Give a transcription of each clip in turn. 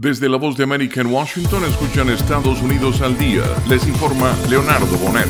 Desde la voz de América Washington escuchan Estados Unidos al día. Les informa Leonardo Bonet.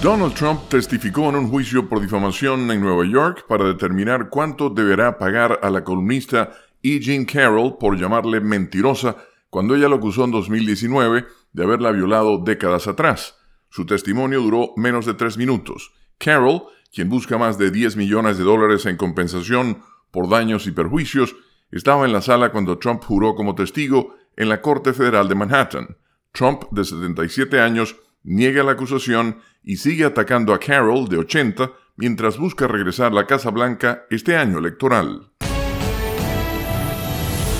Donald Trump testificó en un juicio por difamación en Nueva York para determinar cuánto deberá pagar a la columnista E. Jean Carroll por llamarle mentirosa cuando ella lo acusó en 2019 de haberla violado décadas atrás. Su testimonio duró menos de tres minutos. Carroll, quien busca más de 10 millones de dólares en compensación por daños y perjuicios, estaba en la sala cuando Trump juró como testigo en la Corte Federal de Manhattan. Trump, de 77 años, niega la acusación y sigue atacando a Carroll, de 80, mientras busca regresar a la Casa Blanca este año electoral.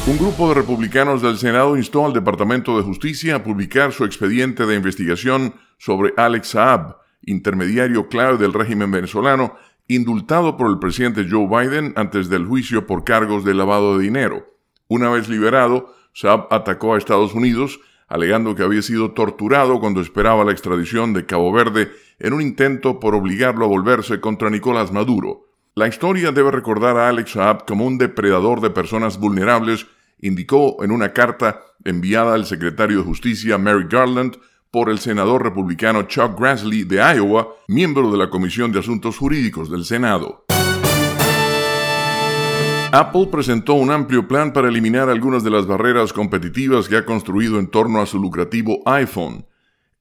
Un grupo de republicanos del Senado instó al Departamento de Justicia a publicar su expediente de investigación sobre Alex Saab, intermediario clave del régimen venezolano indultado por el presidente Joe Biden antes del juicio por cargos de lavado de dinero. Una vez liberado, Saab atacó a Estados Unidos, alegando que había sido torturado cuando esperaba la extradición de Cabo Verde en un intento por obligarlo a volverse contra Nicolás Maduro. La historia debe recordar a Alex Saab como un depredador de personas vulnerables, indicó en una carta enviada al secretario de Justicia Merrick Garland por el senador republicano Chuck Grassley de Iowa, miembro de la Comisión de Asuntos Jurídicos del Senado. Apple presentó un amplio plan para eliminar algunas de las barreras competitivas que ha construido en torno a su lucrativo iPhone.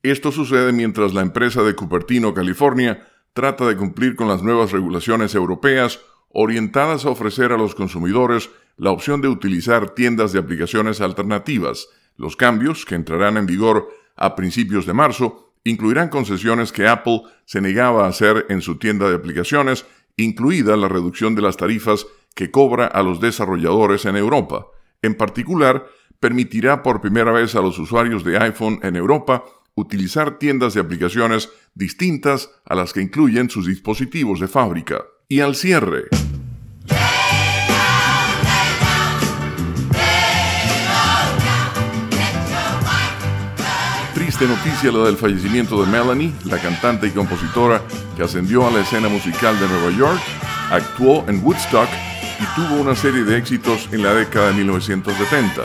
Esto sucede mientras la empresa de Cupertino, California, trata de cumplir con las nuevas regulaciones europeas orientadas a ofrecer a los consumidores la opción de utilizar tiendas de aplicaciones alternativas. Los cambios, que entrarán en vigor a principios de marzo incluirán concesiones que Apple se negaba a hacer en su tienda de aplicaciones, incluida la reducción de las tarifas que cobra a los desarrolladores en Europa. En particular, permitirá por primera vez a los usuarios de iPhone en Europa utilizar tiendas de aplicaciones distintas a las que incluyen sus dispositivos de fábrica. Y al cierre, triste noticia la del fallecimiento de Melanie, la cantante y compositora que ascendió a la escena musical de Nueva York, actuó en Woodstock y tuvo una serie de éxitos en la década de 1970.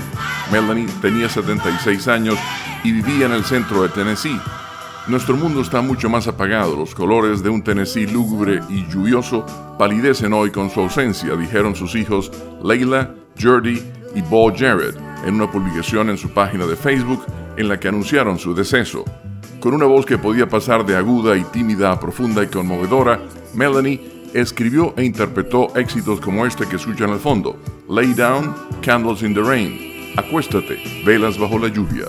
Melanie tenía 76 años y vivía en el centro de Tennessee. Nuestro mundo está mucho más apagado, los colores de un Tennessee lúgubre y lluvioso palidecen hoy con su ausencia, dijeron sus hijos Leila, Jordi y Bo Jared en una publicación en su página de Facebook en la que anunciaron su deceso. Con una voz que podía pasar de aguda y tímida a profunda y conmovedora, Melanie escribió e interpretó éxitos como este que escuchan al fondo, Lay Down, Candles in the Rain, Acuéstate, Velas bajo la lluvia.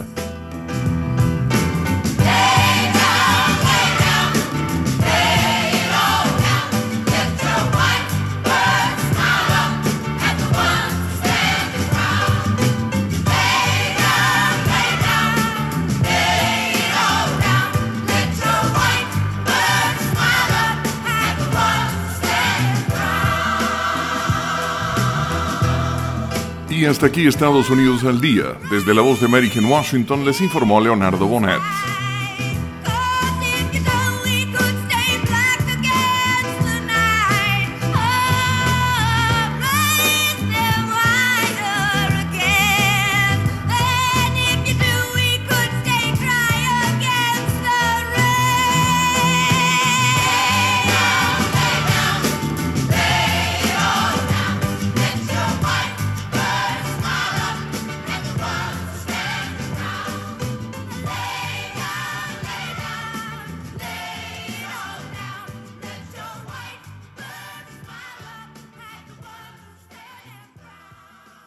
Y hasta aquí Estados Unidos al día. Desde la voz de América en Washington les informó Leonardo Bonet.